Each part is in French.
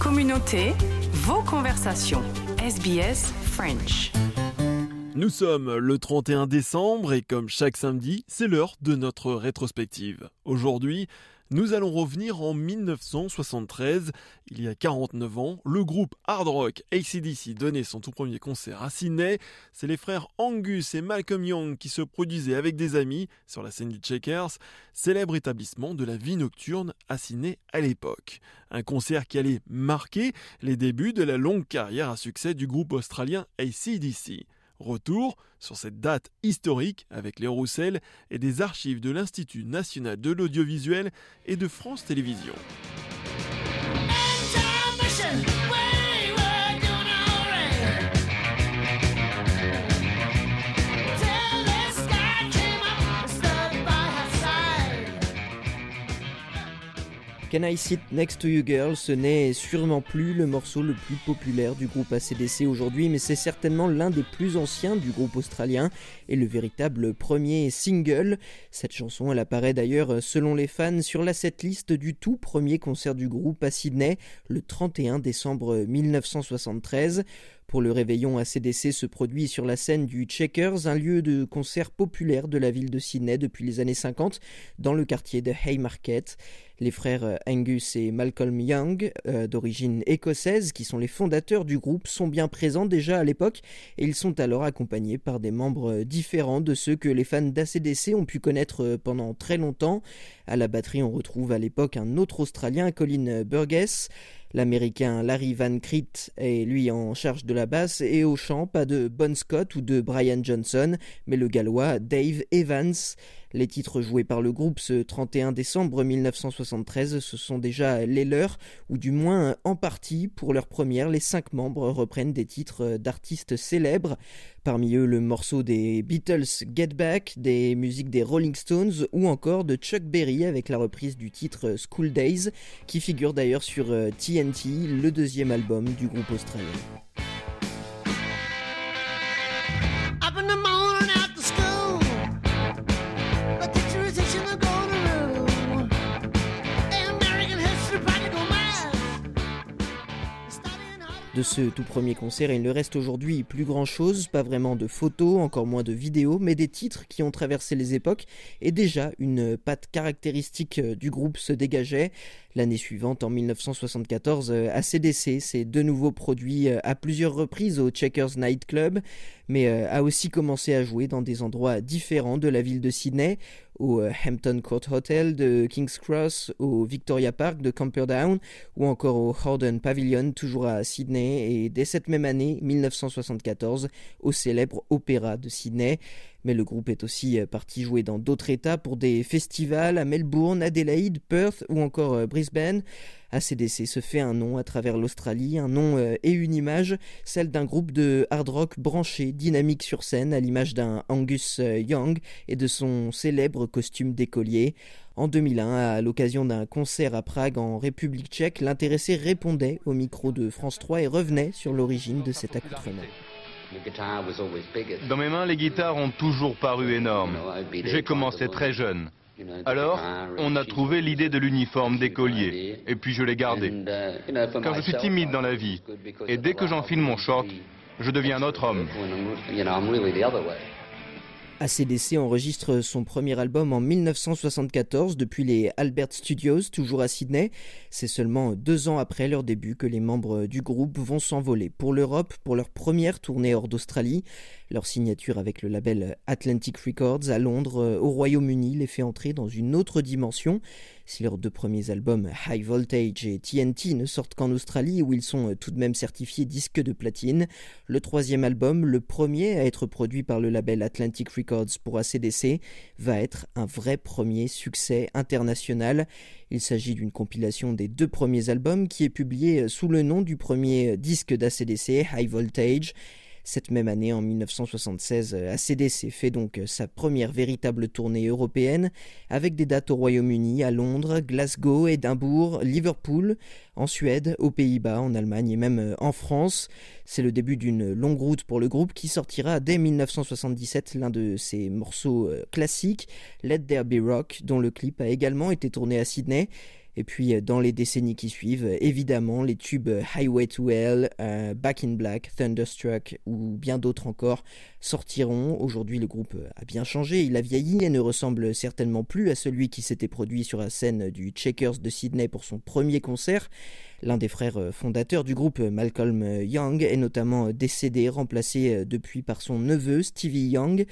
Communauté, vos conversations. SBS French. Nous sommes le 31 décembre et comme chaque samedi, c'est l'heure de notre rétrospective. Aujourd'hui, nous allons revenir en 1973. Il y a 49 ans, le groupe hard rock ACDC donnait son tout premier concert à Sydney. C'est les frères Angus et Malcolm Young qui se produisaient avec des amis sur la scène du Checkers, célèbre établissement de la vie nocturne à Sydney à l'époque. Un concert qui allait marquer les débuts de la longue carrière à succès du groupe australien ACDC. Retour sur cette date historique avec les Roussel et des archives de l'Institut national de l'audiovisuel et de France Télévisions. Can I Sit Next to You Girl, ce n'est sûrement plus le morceau le plus populaire du groupe ACDC aujourd'hui, mais c'est certainement l'un des plus anciens du groupe australien et le véritable premier single. Cette chanson, elle apparaît d'ailleurs, selon les fans, sur la setlist du tout premier concert du groupe à Sydney, le 31 décembre 1973. Pour le réveillon, ACDC se produit sur la scène du Checkers, un lieu de concert populaire de la ville de Sydney depuis les années 50, dans le quartier de Haymarket. Les frères Angus et Malcolm Young, euh, d'origine écossaise, qui sont les fondateurs du groupe, sont bien présents déjà à l'époque et ils sont alors accompagnés par des membres différents de ceux que les fans d'ACDC ont pu connaître pendant très longtemps. À la batterie, on retrouve à l'époque un autre Australien, Colin Burgess. L'américain Larry Van Crit est lui en charge de la basse et au chant, pas de Bon Scott ou de Brian Johnson, mais le gallois Dave Evans. Les titres joués par le groupe ce 31 décembre 1973, ce sont déjà les leurs, ou du moins en partie. Pour leur première, les cinq membres reprennent des titres d'artistes célèbres. Parmi eux, le morceau des Beatles Get Back, des musiques des Rolling Stones ou encore de Chuck Berry avec la reprise du titre School Days, qui figure d'ailleurs sur TNT, euh, le deuxième album du groupe australien. De ce tout premier concert. il ne reste aujourd'hui plus grand chose, pas vraiment de photos, encore moins de vidéos, mais des titres qui ont traversé les époques et déjà une patte caractéristique euh, du groupe se dégageait. L'année suivante, en 1974, ACDC s'est de nouveau produit euh, à plusieurs reprises au Checkers Night Club, mais euh, a aussi commencé à jouer dans des endroits différents de la ville de Sydney, au Hampton Court Hotel de King's Cross, au Victoria Park de Camperdown ou encore au Horden Pavilion, toujours à Sydney et dès cette même année, 1974, au célèbre Opéra de Sydney. Mais le groupe est aussi euh, parti jouer dans d'autres États pour des festivals à Melbourne, Adelaide, Perth ou encore euh, Brisbane. ACDC se fait un nom à travers l'Australie, un nom euh, et une image, celle d'un groupe de hard rock branché, dynamique sur scène, à l'image d'un Angus Young et de son célèbre costume d'écolier. En 2001, à l'occasion d'un concert à Prague en République tchèque, l'intéressé répondait au micro de France 3 et revenait sur l'origine de cet accoutrement. Dans mes mains, les guitares ont toujours paru énormes. J'ai commencé très jeune. Alors, on a trouvé l'idée de l'uniforme d'écolier, et puis je l'ai gardé. Uh, Car je suis timide dans la vie, et dès que j'enfile mon short, je deviens un autre homme. ACDC enregistre son premier album en 1974 depuis les Albert Studios, toujours à Sydney. C'est seulement deux ans après leur début que les membres du groupe vont s'envoler pour l'Europe pour leur première tournée hors d'Australie. Leur signature avec le label Atlantic Records à Londres, au Royaume-Uni, les fait entrer dans une autre dimension. Si leurs deux premiers albums, High Voltage et TNT, ne sortent qu'en Australie où ils sont tout de même certifiés disques de platine, le troisième album, le premier à être produit par le label Atlantic Records, pour ACDC va être un vrai premier succès international. Il s'agit d'une compilation des deux premiers albums qui est publiée sous le nom du premier disque d'ACDC, High Voltage. Cette même année, en 1976, ACDC fait donc sa première véritable tournée européenne avec des dates au Royaume-Uni, à Londres, Glasgow, Édimbourg, Liverpool, en Suède, aux Pays-Bas, en Allemagne et même en France. C'est le début d'une longue route pour le groupe qui sortira dès 1977 l'un de ses morceaux euh, classiques, Let There Be Rock, dont le clip a également été tourné à Sydney Et puis dans les décennies qui suivent, évidemment, les tubes Highway to Hell, Back in Black, Thunderstruck ou bien d'autres encore sortiront. Aujourd'hui, le groupe a bien changé, il a vieilli et ne ressemble certainement plus à celui qui s'était produit sur la scène du Checkers de Sydney pour son premier concert. L'un des frères fondateurs du groupe, Malcolm Young, est notamment décédé, remplacé depuis par son neveu Stevie Young.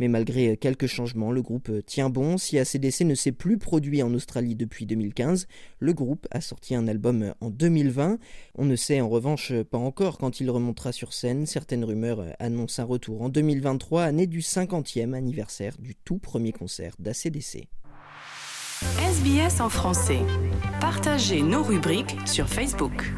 Mais malgré quelques changements, le groupe tient bon. Si ACDC ne s'est plus produit en Australie depuis 2015, le groupe a sorti un album en 2020. On ne sait en revanche pas encore quand il remontera sur scène. Certaines rumeurs annoncent un retour en 2023, année du 50e anniversaire du tout premier concert d'ACDC. SBS en français. Partagez nos rubriques sur Facebook.